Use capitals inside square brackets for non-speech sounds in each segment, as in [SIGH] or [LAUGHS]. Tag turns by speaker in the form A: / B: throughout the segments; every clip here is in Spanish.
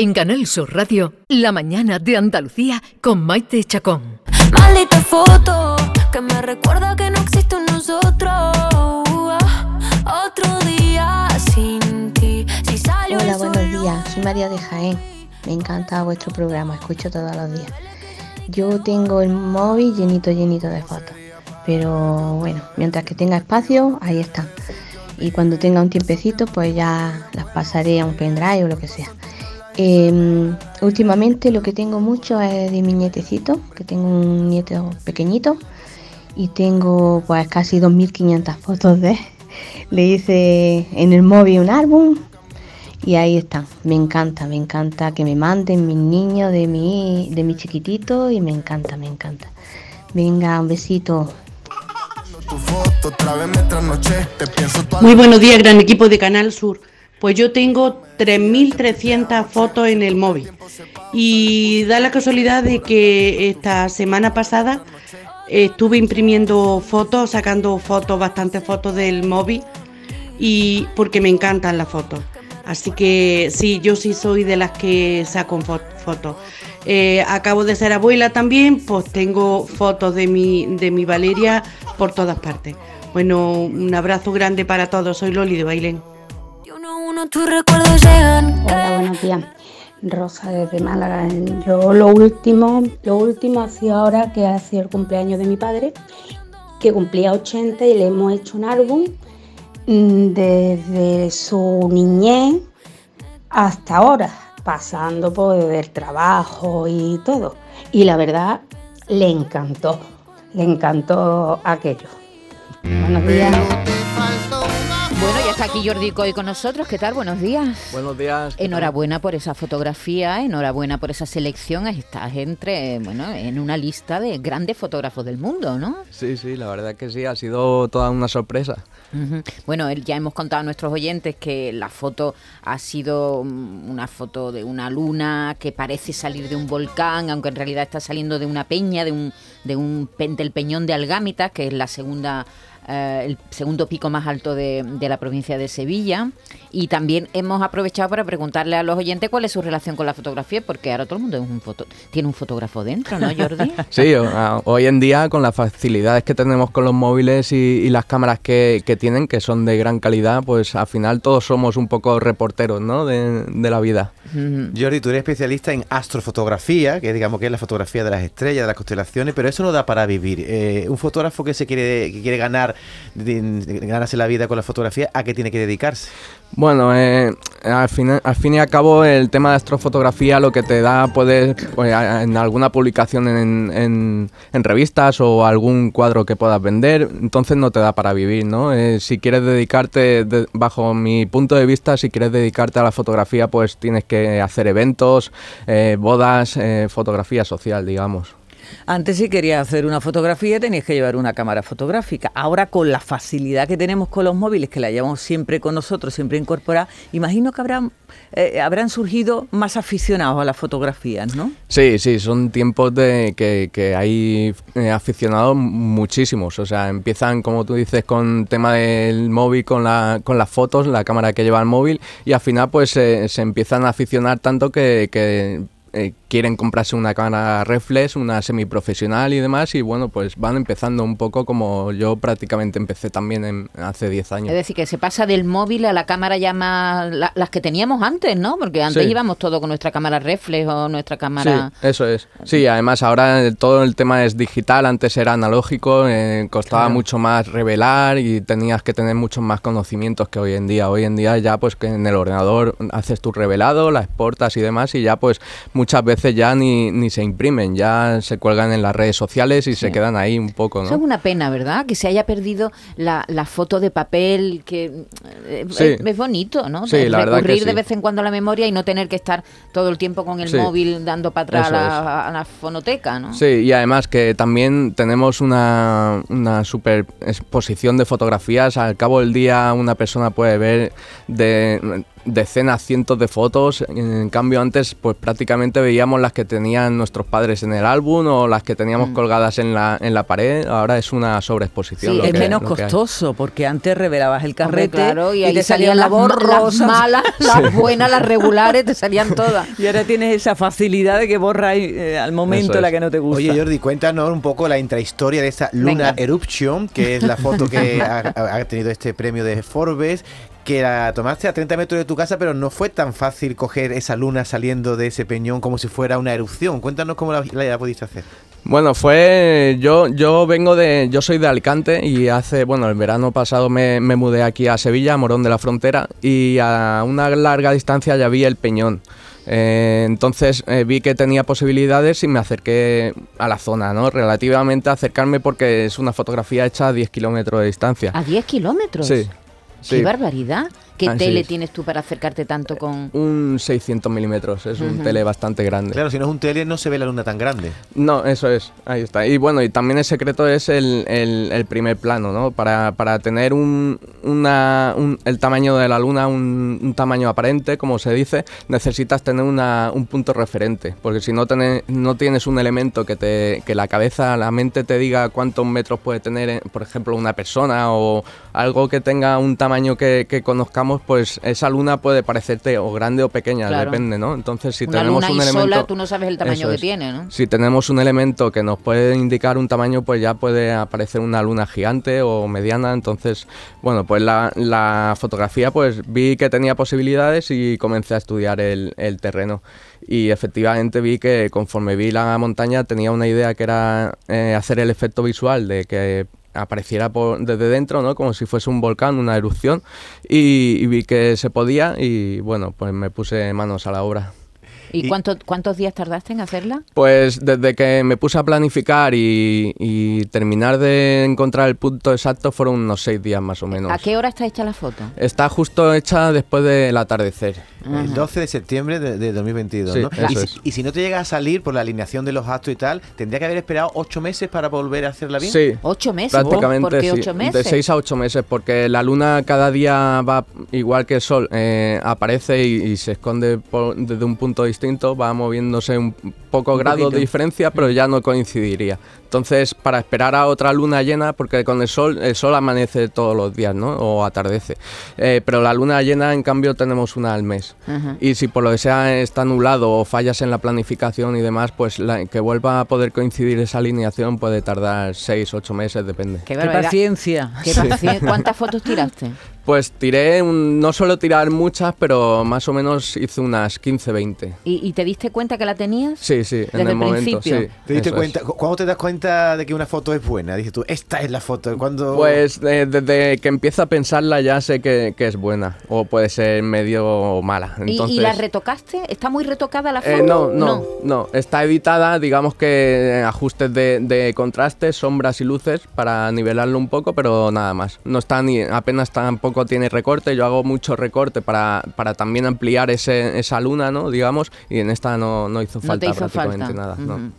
A: En Canal Sur Radio, La mañana de Andalucía con Maite Chacón.
B: Maldita foto que me recuerda que no existe un nosotros. Otro día sin ti. Si salió
C: Hola, buenos días. Soy María de Jaén. Me encanta vuestro programa, escucho todos los días. Yo tengo el móvil llenito, llenito de fotos. Pero bueno, mientras que tenga espacio, ahí están. Y cuando tenga un tiempecito, pues ya las pasaré a un pendrive o lo que sea. Em, últimamente lo que tengo mucho es de mi nietecito, que tengo un nieto pequeñito y tengo pues casi 2.500 fotos de él. Le hice en el móvil un álbum y ahí están. Me encanta, me encanta que me manden mis niños de mi, de mi chiquitito y me encanta, me encanta. Venga, un besito.
D: Muy buenos días, gran equipo de Canal Sur. Pues yo tengo 3.300 fotos en el móvil. Y da la casualidad de que esta semana pasada estuve imprimiendo fotos, sacando fotos, bastantes fotos del móvil, y porque me encantan las fotos. Así que sí, yo sí soy de las que saco fo- fotos. Eh, acabo de ser abuela también, pues tengo fotos de mi, de mi Valeria por todas partes. Bueno, un abrazo grande para todos. Soy Loli de Bailén.
B: Uno tus recuerdos llegan.
E: Hola, buenos días. Rosa desde Málaga. Yo lo último, lo último ha sido ahora que ha sido el cumpleaños de mi padre, que cumplía 80 y le hemos hecho un álbum mm, desde su niñez hasta ahora, pasando por el trabajo y todo. Y la verdad, le encantó, le encantó aquello. Buenos días.
F: Bueno, ya está aquí Jordi Coy con nosotros. ¿Qué tal? Buenos días.
G: Buenos días.
F: Enhorabuena por esa fotografía, enhorabuena por esa selección. Estás entre, bueno, en una lista de grandes fotógrafos del mundo, ¿no?
G: Sí, sí, la verdad que sí, ha sido toda una sorpresa.
F: Ujú. Bueno, el- ya hemos contado a nuestros oyentes que la foto ha sido mm, una foto de una luna que parece salir de un volcán, aunque en realidad está saliendo de una peña, de un, de un del peñón de Algámita, que es la segunda eh, el segundo pico más alto de, de la provincia de Sevilla. Y también hemos aprovechado para preguntarle a los oyentes cuál es su relación con la fotografía, porque ahora todo el mundo es un foto, tiene un fotógrafo dentro, ¿no, Jordi? [LAUGHS]
G: Sí, hoy en día con las facilidades que tenemos con los móviles y, y las cámaras que, que tienen, que son de gran calidad, pues al final todos somos un poco reporteros ¿no? de, de la vida.
H: Jordi, tú eres especialista en astrofotografía, que digamos que es la fotografía de las estrellas, de las constelaciones, pero eso no da para vivir. Eh, un fotógrafo que se quiere, que quiere ganar, ganarse la vida con la fotografía, ¿a qué tiene que dedicarse?
G: Bueno, eh, al, fin, al fin y al cabo el tema de astrofotografía lo que te da poder pues, en alguna publicación en, en- revistas o algún cuadro que puedas vender, entonces no te da para vivir, ¿no? Eh, si quieres dedicarte, de- bajo mi punto de vista, si quieres dedicarte a la fotografía, pues tienes que hacer eventos, eh, bodas, eh, fotografía social, digamos.
I: Antes si querías hacer una fotografía tenías que llevar una cámara fotográfica. Ahora con la facilidad que tenemos con los móviles, que la llevamos siempre con nosotros, siempre incorporada, imagino que habrán, eh, habrán surgido más aficionados a las fotografías, ¿no?
G: Sí, sí, son tiempos de que, hay eh, aficionados muchísimos. O sea, empiezan, como tú dices, con tema del móvil, con, la, con las fotos, la cámara que lleva el móvil, y al final pues se empiezan a aficionar tanto que, eh, quieren comprarse una cámara reflex, una semiprofesional y demás, y bueno, pues van empezando un poco como yo prácticamente empecé también en- hace 10 años.
F: Es decir, que se pasa del móvil a la cámara ya más... la- las que teníamos antes, ¿no? Porque antes
G: Sí.
F: íbamos todo con nuestra cámara reflex o nuestra cámara...
G: Sí, eso es. Sí, además ahora todo el tema es digital, antes era analógico, eh, costaba
I: Claro.
G: mucho más revelar y tenías que tener muchos más conocimientos que hoy en día. Hoy en día ya pues que en el ordenador haces tu revelado, la exportas y demás y ya pues muchas veces ya ni, ni se imprimen, ya se cuelgan en las redes sociales y se quedan ahí un poco,
F: Eso es
G: ¿no?
F: una pena, ¿verdad? Que se haya perdido la, la foto de papel, que eh,
G: Sí.
F: es, es bonito, ¿no?
G: Sí,
F: De
G: la verdad que
F: recurrir de vez en cuando a la memoria y no tener que estar todo el tiempo con el móvil dando para atrás a la, a la fonoteca, ¿no?
G: Sí, y además que también tenemos una, una super exposición de fotografías. Al cabo del día una persona puede ver de decenas, cientos de fotos. En cambio, antes, pues prácticamente veíamos las que tenían nuestros padres en el álbum o las que teníamos mm. colgadas en la, en la pared. Ahora es una sobreexposición.
I: Sí, es menos costoso, porque antes revelabas el carrete
F: claro, y, ahí te salían, las, las malas, [LAUGHS] las buenas, las regulares, te salían todas. [LAUGHS]
I: Y ahora tienes esa facilidad de que borra eh, al momento la que no te gusta.
H: Oye, Jordi, cuéntanos un poco la intrahistoria de esa Luna Eruption, que es la foto que [LAUGHS] ha, ha tenido este premio de Forbes que la tomaste a 30 metros de tu casa, pero no fue tan fácil coger esa luna saliendo de ese peñón como si fuera una erupción. Cuéntanos cómo la, la pudiste hacer.
G: Bueno, fue yo yo vengo de yo soy de Alicante y hace bueno el verano pasado me, mudé aquí a Sevilla, a Morón de la Frontera y a una larga distancia ya vi el Peñón. Eh, entonces eh, vi que tenía posibilidades y me acerqué a la zona, ¿no? Relativamente acercarme porque es una fotografía hecha a 10 kilómetros de distancia.
F: ¿A 10 kilómetros?
G: Sí.
F: ¡Qué barbaridad! ¿Qué tele tienes tú para acercarte tanto con...?
G: Un 600 milímetros, es un tele bastante grande.
H: Claro, si no es un tele no se ve la luna tan grande.
G: No, eso es, ahí está. Y bueno, y también el secreto es el, el, primer plano, ¿no? Para, para tener un, una, el tamaño de la luna, un, tamaño aparente, como se dice, necesitas tener una, un punto referente, porque si no, no tienes un elemento que, te, que la cabeza, la mente te diga cuántos metros puede tener, eh, por ejemplo, una persona o algo que tenga un tamaño que, que conozcamos pues esa luna puede parecerte o grande o pequeña, depende, ¿no? Entonces, si tenemos un elemento. Sola,
F: tú no sabes el tamaño que tiene, ¿no?
G: Si tenemos un elemento que nos puede indicar un tamaño, pues ya puede aparecer una luna gigante o mediana. Entonces, bueno, pues la, fotografía, pues vi que tenía posibilidades y comencé a estudiar el, terreno y efectivamente vi que conforme vi la montaña tenía una idea que era eh, hacer el efecto visual de que apareciera por, desde dentro, ¿no? Como si fuese un volcán, una erupción, y, vi que se podía y bueno, pues me puse manos a la obra.
F: ¿Y, cuántos días tardaste en hacerla?
G: Pues desde que me puse a planificar y, y, terminar de encontrar el punto exacto fueron unos seis días más o menos.
F: ¿A qué hora está hecha la foto?
G: Está justo hecha después del atardecer.
H: El 12 de septiembre de, 2022, ¿no? Y si, no te llega a salir por la alineación de los actos y tal, ¿tendría que haber esperado ocho meses para volver a hacerla bien?
G: Sí.
F: ¿Ocho meses?
G: Prácticamente,
F: ¿Por qué ocho meses?
G: De seis a ocho meses, porque la luna cada día va igual que el sol, eh, aparece y, se esconde desde un punto distinto, va moviéndose un poco grado de diferencia, pero ya no coincidiría. Entonces, para esperar a otra luna llena, porque con el sol, el sol amanece todos los días, ¿no? O atardece. Eh, pero la luna llena, en cambio, tenemos una al mes. Y si por lo que sea está nublado o fallas en la planificación y demás, pues la, que vuelva a poder coincidir esa alineación puede tardar seis, ocho meses, depende.
I: Qué, paciencia.
F: ¿Cuántas fotos tiraste? [LAUGHS]
G: Pues tiré, no suelo tirar muchas, pero más o menos hice unas 15, 20.
F: ¿Y, te diste cuenta que la tenías?
G: Sí, sí, en el, momento, sí.
H: ¿Te diste cuenta? ¿Cuándo te das cuenta de que una foto es buena? Dices tú, esta es la foto. ¿Cuándo...
G: Pues eh, desde que empiezo a pensarla ya sé que, es buena, o puede ser medio mala.
F: Entonces... ¿Y, la retocaste? ¿Está muy retocada la
G: eh,
F: foto?
G: no, no, no, está editada, digamos que ajustes de, de contrastes, sombras y luces para nivelarlo un poco, pero nada más. No está ni, apenas tampoco tiene recorte, yo hago mucho recorte para, para también ampliar ese, esa luna, ¿no? Digamos, y en esta no, no hizo falta prácticamente nada.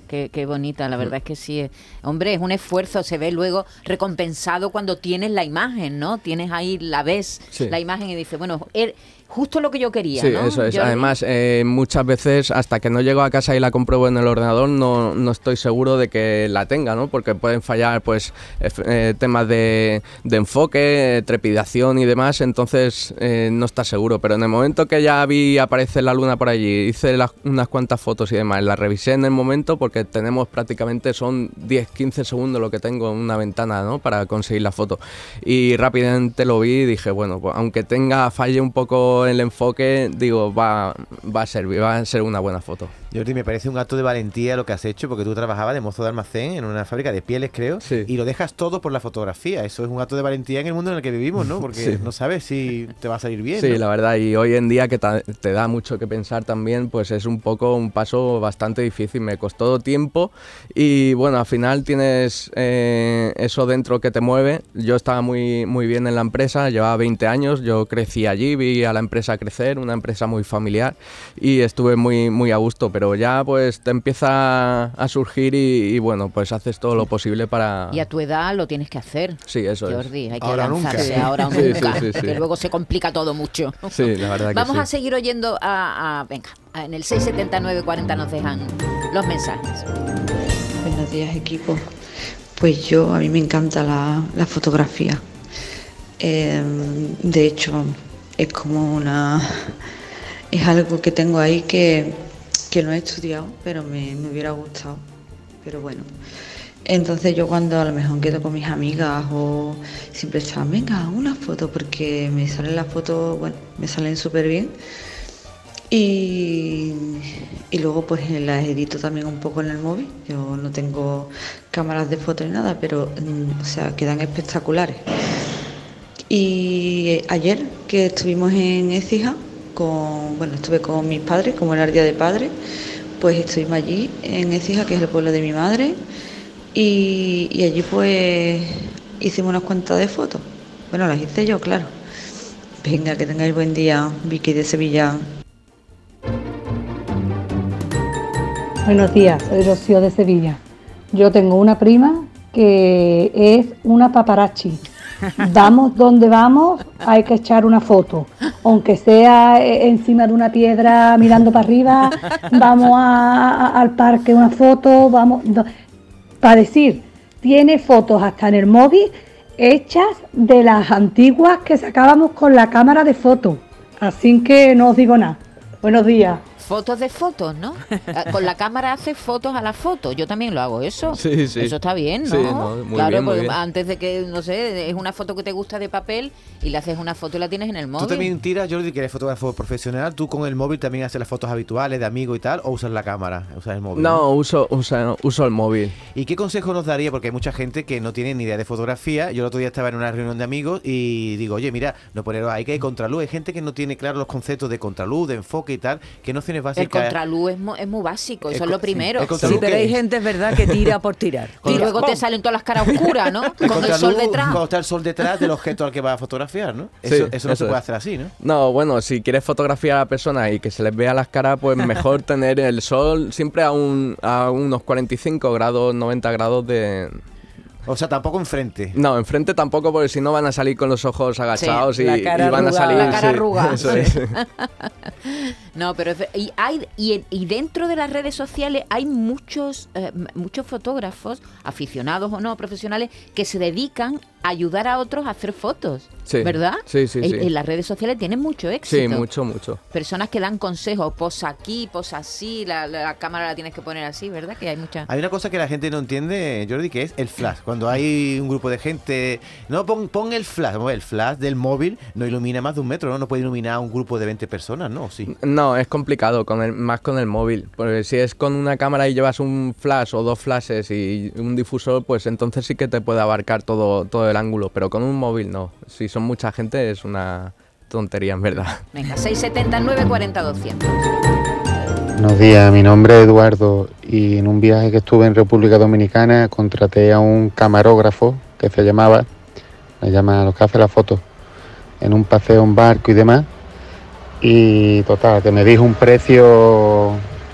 F: qué, bonita, la verdad es que sí. Hombre, es un esfuerzo, se ve luego recompensado cuando tienes la imagen, ¿no? Tienes ahí, la ves, la imagen y dices, bueno, er, justo lo que yo quería.
G: Sí, eso es. Además, eh, muchas veces hasta que no llego a casa y la compruebo en el ordenador, no, no estoy seguro de que la tenga, ¿no? Porque pueden fallar, pues, eh, temas de, de, enfoque, trepidación y demás, entonces eh, no está seguro. Pero en el momento que ya vi aparecer la luna por allí, hice unas cuantas fotos y demás, la revisé en el momento porque tenemos prácticamente, son 10, 15 segundos lo que tengo en una ventana, ¿no? Para conseguir la foto. Y rápidamente lo vi y dije, bueno, pues, aunque tenga, falle un poco el enfoque, digo, va, va a servir, va a ser una buena foto.
H: Jordi, me parece un acto de valentía lo que has hecho, porque tú trabajabas de mozo de almacén en una fábrica de pieles, creo, y lo dejas todo por la fotografía. Eso es un acto de valentía en el mundo en el que vivimos, ¿no? Porque [LAUGHS] no sabes si te va a salir bien.
G: Sí, la verdad, y hoy en día que te da mucho que pensar también, pues es un poco un paso bastante difícil. Me costó tiempo y bueno, al final tienes eh, eso dentro que te mueve. Yo estaba muy, muy bien en la empresa, llevaba 20 años, yo crecí allí, vi a la empresa empresa a crecer, una empresa muy familiar y estuve muy, muy a gusto, pero ya pues te empieza a surgir y, bueno, pues haces todo lo posible para...
F: Y a tu edad lo tienes que hacer.
G: Sí, eso
F: Jordi,
G: es.
F: hay que ahora lanzarse ahora o nunca, que luego se complica todo mucho.
G: Sí, la verdad que
F: Vamos a seguir oyendo a, a venga, en el 679 40 nos dejan los mensajes.
J: Buenos días, equipo. Pues yo, a mí me encanta la, la fotografía. Em, de hecho, es como una. Es algo que tengo ahí que, que no he estudiado, pero me, me hubiera gustado. Pero bueno. Entonces yo cuando a lo mejor quedo con mis amigas o siempre echan, venga, una foto, porque me salen las fotos, bueno, me salen súper bien. Y, y, luego pues las edito también un poco en el móvil. Yo no tengo cámaras de foto ni nada, pero mm, o sea, quedan espectaculares. Y ayer que estuvimos en Écija, con, bueno, estuve con mis padres, como era el día de padre, pues estuvimos allí en Écija, que es el pueblo de mi madre, y, allí pues hicimos unas cuantas de fotos. Bueno, las hice yo, claro. Venga, que tengáis buen día, Vicky de Sevilla.
K: Buenos días, soy Rocío de Sevilla. Yo tengo una prima que es una paparazzi. Vamos donde vamos, hay que echar una foto, aunque sea eh, encima de una piedra mirando para arriba, vamos al parque una foto, vamos para decir, tiene fotos hasta en el móvil hechas de las antiguas que sacábamos con la cámara de foto. Así que no os digo nada. Buenos días
F: fotos de fotos, ¿no? Eh, con la cámara hace fotos a la foto. Yo también lo hago eso.
G: Sí, sí.
F: Eso está bien, ¿no?
G: Sí, no muy
F: claro,
G: bien, muy
F: porque
G: bien.
F: antes de que, no sé, es una foto que te gusta de papel y le haces una foto y la tienes en el móvil.
H: ¿Tú también tiras, Jordi, que eres fotógrafo profesional? ¿Tú con el móvil también haces las fotos habituales de amigos y tal? ¿O usas la cámara? ¿Usas el móvil?
G: No, uso, uso, uso el móvil.
H: ¿Y qué consejo nos daría? Porque hay mucha gente que no tiene ni idea de fotografía. Yo el otro día estaba en una reunión de amigos y digo, oye, mira, no poner hay que hay contraluz. Hay gente que no tiene claro los conceptos de contraluz, de enfoque y tal. ¿Qué nociones básicas?
F: El contraluz es, es muy básico, eso es lo primero.
H: contraluz
I: Sí, pero
H: ¿qué
I: hay
H: es?
I: gente, es verdad, que tira por tirar.
F: Y luego te salen todas las caras oscuras, ¿no? [LAUGHS]
H: El
F: Con el sol detrás.
H: Cuando está el sol detrás del objeto al que va a fotografiar, ¿no?
G: Sí,
H: Eso, eso no
G: eso
H: se puede
G: es.
H: hacer así, ¿no?
G: No, bueno, si quieres fotografiar a la persona y que se les vea las caras, pues mejor [LAUGHS] tener el sol siempre a, un, a unos 45 grados, 90 grados de...
H: O sea, tampoco enfrente.
G: No, enfrente tampoco, porque si no van a salir con los ojos agachados y,
I: la cara
G: y van a salir...
F: La cara
G: sí,
F: arrugada.
G: eso es. [LAUGHS]
F: No, pero y hay y, y dentro de las redes sociales hay muchos eh, muchos fotógrafos aficionados o no profesionales que se dedican a ayudar a otros a hacer fotos,
G: Sí.
F: ¿verdad?
G: Sí, sí,
F: En-
G: sí.
F: En las redes sociales tienen mucho éxito.
G: Sí, mucho, mucho.
F: Personas que dan consejos, posa aquí, posa así, la, la cámara la tienes que poner así, ¿verdad? Que hay mucha.
H: Hay una cosa que la gente no entiende, Jordi, que es el flash. Cuando hay un grupo de gente, no pon, pon el flash, el flash del móvil no ilumina más de un metro, ¿no? No puede iluminar a un grupo de 20 personas, ¿no? Sí.
G: No, es complicado, con el, más con el móvil. Porque si es con una cámara y llevas un flash o dos flashes y un difusor, pues entonces sí que te puede abarcar todo, todo el ángulo. Pero con un móvil no. Si son mucha gente es una tontería, en verdad.
F: Venga, 679 40 200.
L: Buenos días, mi nombre es Eduardo y en un viaje que estuve en República Dominicana contraté a un camarógrafo que se llamaba, me llama los que hace la foto, en un paseo en barco y demás. Y total, que me dijo un precio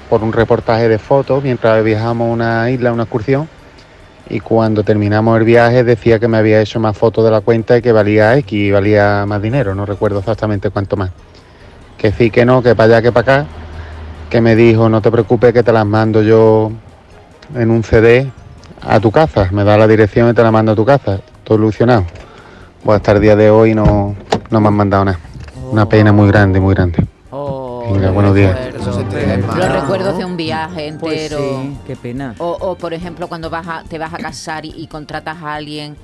L: por un reportaje de fotos mientras viajamos una isla, una excursión. Y cuando terminamos el viaje decía que me había hecho más fotos de la cuenta y que valía X y valía más dinero, no recuerdo exactamente cuánto más. Que sí, que no, que para allá, que para acá que me dijo, no te preocupes que te las mando yo en un CD a tu casa, me da la dirección y te la mando a tu casa, todo ilusionado. Pues hasta el día de hoy no, no me han mandado nada. Una pena muy grande, muy grande.
F: Oh,
L: Venga,
F: los
L: buenos días.
F: Los recuerdos de un viaje
I: Pues
F: entero.
I: sí, qué pena.
F: O, o, por ejemplo, cuando vas a- te vas a casar y, y contratas a alguien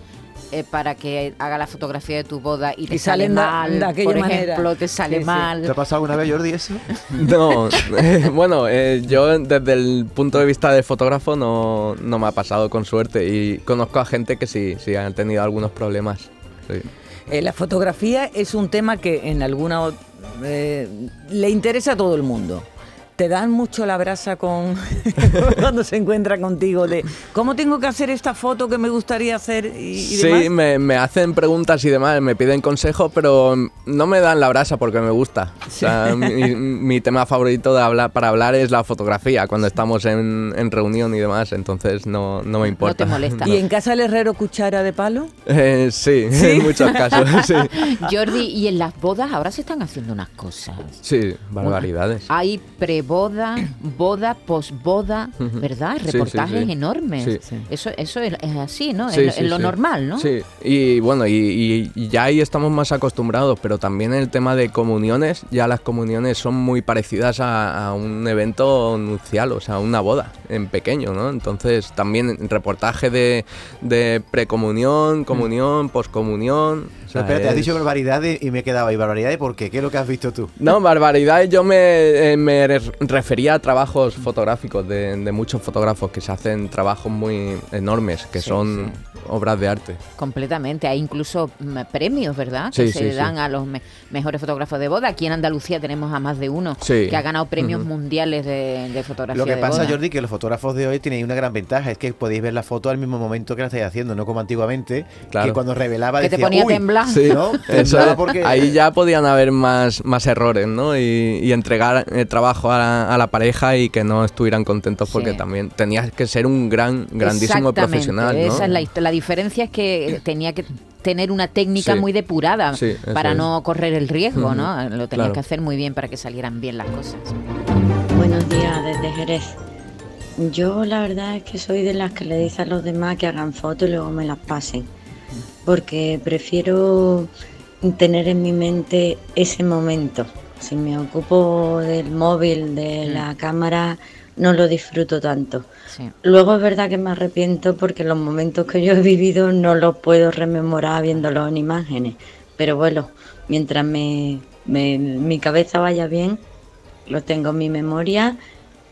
F: eh, para que haga la fotografía de tu boda y te
I: Y
F: sale
I: de-
F: mal,
I: de aquella
F: por
I: manera.
F: ejemplo, te sale
I: Sí, sí.
F: mal.
H: ¿Te ha pasado alguna vez, Jordi, eso? [LAUGHS]
G: No, eh, bueno, eh, yo desde el punto de vista del fotógrafo no, no me ha pasado con suerte y conozco a gente que sí, sí han tenido algunos problemas. sí.
I: Eh, la fotografía es un tema que en alguna eh, le interesa a todo el mundo. Te dan mucho la brasa con [LAUGHS] cuando se encuentra contigo de cómo tengo que hacer esta foto que me gustaría hacer y, y
G: Sí,
I: demás?
G: me, me hacen preguntas y demás, me piden consejos, pero no me dan la brasa porque me gusta. O sea, mi, [LAUGHS] mi tema favorito de hablar, para hablar es la fotografía, cuando estamos en, en reunión y demás, entonces no, no me importa. [LAUGHS]
I: ¿Y en casa el herrero cuchara de palo?
G: Eh, sí,
I: ¿Sí?
G: en muchos casos, sí.
F: Jordi, y en las bodas ahora se están haciendo unas cosas.
G: Sí, barbaridades.
F: Hay preboda, boda, posboda,
G: Ujú.
F: ¿verdad?
G: Sí, sí,
F: Reportajes
G: sí.
F: enormes. Eso, eso es, es así, ¿no?
G: Sí,
F: es, lo-
G: sí,
F: es lo
G: sí.
F: normal, ¿no?
G: Sí, y bueno, y, ya ahí estamos más acostumbrados, pero también el tema de comuniones, ya las comuniones son muy parecidas a, a un evento nupcial, o sea, una boda en pequeño, ¿no? Entonces también reportaje de, de precomunión, comunión, poscomunión. o sea,
H: No, espérate, has dicho barbaridades y me he quedado ahí. ¿Barbaridades por qué? ¿Qué es lo que has visto tú?
G: No, barbaridades, yo me, eh, me refería a trabajos fotográficos de, de muchos fotógrafos que se hacen trabajos muy enormes, que
F: Sí,
G: son obras de arte.
F: Completamente. Hay incluso mm, premios, ¿verdad?
G: Sí,
F: que
G: sí,
F: se
G: sí.
F: dan a los me- mejores fotógrafos de boda. Aquí en Andalucía tenemos a más de uno
H: Sí.
F: que ha ganado premios mundiales de, de fotografía
H: Lo que
F: de
H: pasa,
F: boda.
H: Jordi, que los fotógrafos de hoy tienen una gran ventaja, es que podéis ver la foto al mismo momento que la estáis haciendo, no como antiguamente,
G: Claro.
H: que cuando revelaba
F: Que te ponía a
H: "Uy",
F: temblar.
G: Sí,
H: ¿no?
G: eso
H: Temblaba
G: es.
H: porque-
G: ahí ya podían haber más, más errores, ¿no? Y, y entregar el trabajo a la, a la pareja y que no estuvieran contentos porque
F: Sí.
G: también tenías que ser un gran, grandísimo profesional, ¿no?
F: Esa es la, diferencia es que tenía que tener una técnica
G: Sí.
F: muy depurada
G: Sí,
F: para
G: es.
F: no correr el riesgo, ¿no? Lo tenías
G: claro.
F: que hacer muy bien para que salieran bien las cosas.
M: Buenos días desde Jerez. Yo la verdad es que soy de las que le dice a los demás que hagan fotos y luego me las pasen. Porque prefiero tener en mi mente ese momento. Si me ocupo del móvil, de
F: Mm.
M: la cámara, no lo disfruto tanto.
F: Sí.
M: Luego es verdad que me arrepiento porque los momentos que yo he vivido no los puedo rememorar viéndolos en imágenes. Pero bueno, mientras me, me- mi cabeza vaya bien, lo tengo en mi memoria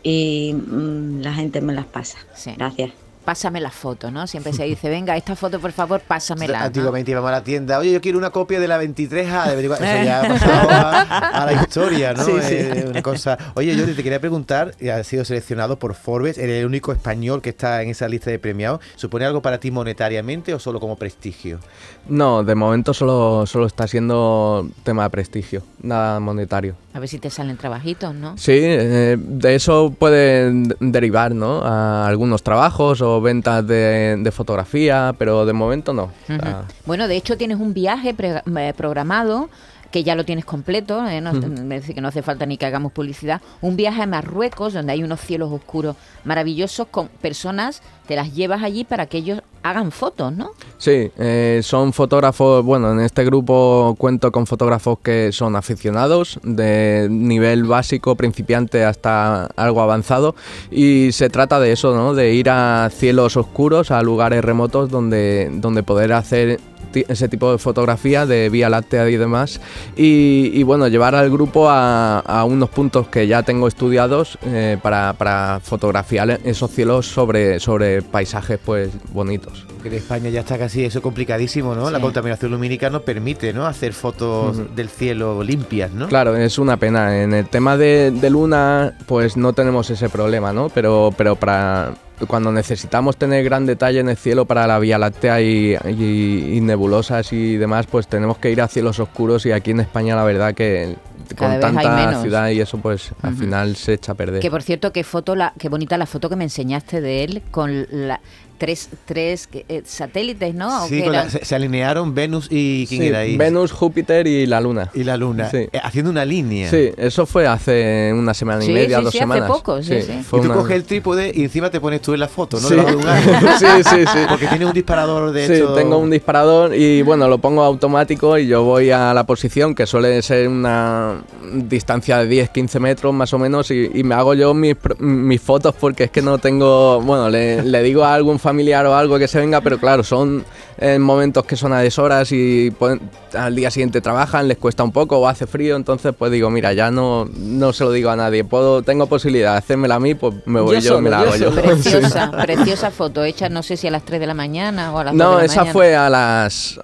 M: y mm, la gente me las pasa. Gracias.
F: Pásame la foto, ¿no? Siempre se dice, venga, esta foto por favor, pásamela. ¿no?
H: Antiguamente íbamos a la tienda, oye, yo quiero una copia de la 23A, de 24. eso ya ha [LAUGHS] pasado a, a la historia, ¿no?
F: Sí, sí.
H: Eh, una cosa. Oye, yo te quería preguntar, y has sido seleccionado por Forbes, eres el único español que está en esa lista de premiados. ¿Supone algo para ti monetariamente o solo como prestigio?
G: No, de momento solo, solo está siendo tema de prestigio, nada monetario.
F: A ver si te salen trabajitos, ¿no?
G: Sí, eh, de eso pueden de- derivar, ¿no? A algunos trabajos o ventas de, de fotografía, pero de momento no. O sea,
F: Ujú. Bueno, de hecho tienes un viaje pre- eh, programado que ya lo tienes completo, eh, no, que no hace falta ni que hagamos publicidad, un viaje a Marruecos donde hay unos cielos oscuros maravillosos con personas, te las llevas allí para que ellos hagan fotos, ¿no?
G: Sí, eh, son fotógrafos, bueno, en este grupo cuento con fotógrafos que son aficionados, de nivel básico, principiante hasta algo avanzado, y se trata de eso, ¿no? De ir a cielos oscuros, a lugares remotos donde, donde poder hacer ese tipo de fotografía de Vía Láctea y demás, y, bueno, llevar al grupo a, a unos puntos que ya tengo estudiados eh, para, para fotografiar esos cielos sobre, sobre paisajes pues bonitos.
H: Que en España ya está casi eso complicadísimo, ¿no? La contaminación lumínica no permite, ¿no? Hacer fotos del cielo limpias, ¿no?
G: Claro, es una pena. En el tema de, de Luna, pues no tenemos ese problema, ¿no? Pero, pero para cuando necesitamos tener gran detalle en el cielo para la Vía Láctea y, y- y nebulosas y demás, pues tenemos que ir a cielos oscuros y aquí en España la verdad que
F: Cada
G: con tanta ciudad y eso pues al final se echa a perder.
F: Que por cierto, qué foto, la, qué bonita la foto que me enseñaste de él con la, tres, tres eh, satélites, ¿no? ¿O
H: Sí, la- se, se alinearon Venus y ¿quién
G: Sí,
H: era ahí?
G: Venus, Júpiter y la Luna.
H: Y la Luna.
G: Sí.
H: Eh, haciendo una línea.
G: Sí, eso fue hace una semana
F: Sí,
G: y media,
F: sí,
G: dos
F: sí, hace
G: semanas.
F: poco, sí, sí.
G: fue
H: y tú
G: una-
H: coges el trípode y encima te pones tú en la foto, ¿no?
G: Sí. [LAUGHS] Sí, sí, sí.
H: Porque tiene un disparador de
G: Sí,
H: hecho.
G: tengo un disparador y bueno, lo pongo automático y yo voy a la posición que suele ser una distancia de 10-15 metros más o menos y, y me hago yo mis, mis fotos porque es que no tengo, bueno, le, le digo a algún familiar o algo que se venga, pero claro, son eh, momentos que son a deshoras y pueden- al día siguiente trabajan, les cuesta un poco o hace frío, entonces pues digo, mira, ya no, no se lo digo a nadie, puedo, tengo posibilidad de hacérmela a mí, pues me voy yo, me la hago yo. [LAUGHS]
F: Preciosa, preciosa foto, hecha no sé si a las 3 de la mañana o a las 2
G: No,
F: de la
G: esa
F: mañana.
G: fue a las.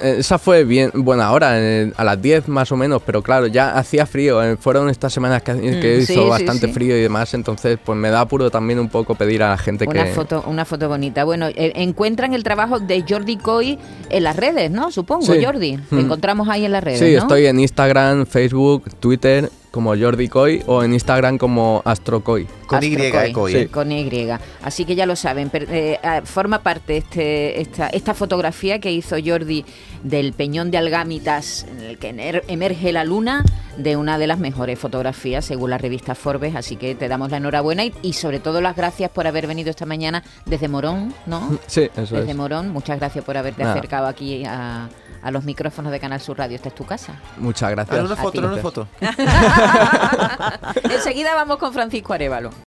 G: eh, Esa fue bien, buena hora, eh, a las 10 más o menos, pero claro, ya hacía frío. Fueron estas semanas que, que
F: Mm,
G: hizo
F: sí,
G: bastante
F: sí.
G: frío y demás, entonces pues me da apuro también un poco pedir a la gente
F: Una
G: que.
F: foto, una foto bonita. Bueno, eh, encuentran el trabajo de Jordi Coy en las redes, ¿no? Supongo,
G: Sí.
F: Jordi. Te
G: Mm.
F: encontramos ahí en las redes,
G: Sí,
F: ¿no?
G: estoy en Instagram, Facebook, Twitter como Jordi Coy o en Instagram como AstroCoy.
H: Con Y,
F: Astrocoy,
H: Coy,
G: Sí.
H: ¿eh?
F: Con Y. Así que ya lo saben. eh, ah, forma parte este, esta, esta fotografía que hizo Jordi del Peñón de Algámitas, en el que emerge la luna, de una de las mejores fotografías según la revista Forbes. Así que te damos la enhorabuena y, y sobre todo las gracias por haber venido esta mañana desde Morón, ¿no? [LAUGHS]
G: Sí, eso
F: desde
G: es.
F: Morón. Muchas gracias por haberte
G: Nada.
F: acercado aquí a, a los micrófonos de Canal Sur Radio. Esta es tu casa.
G: Muchas gracias.
H: Una foto, una foto. [LAUGHS] [LAUGHS]
F: Enseguida vamos con Francisco Arevalo.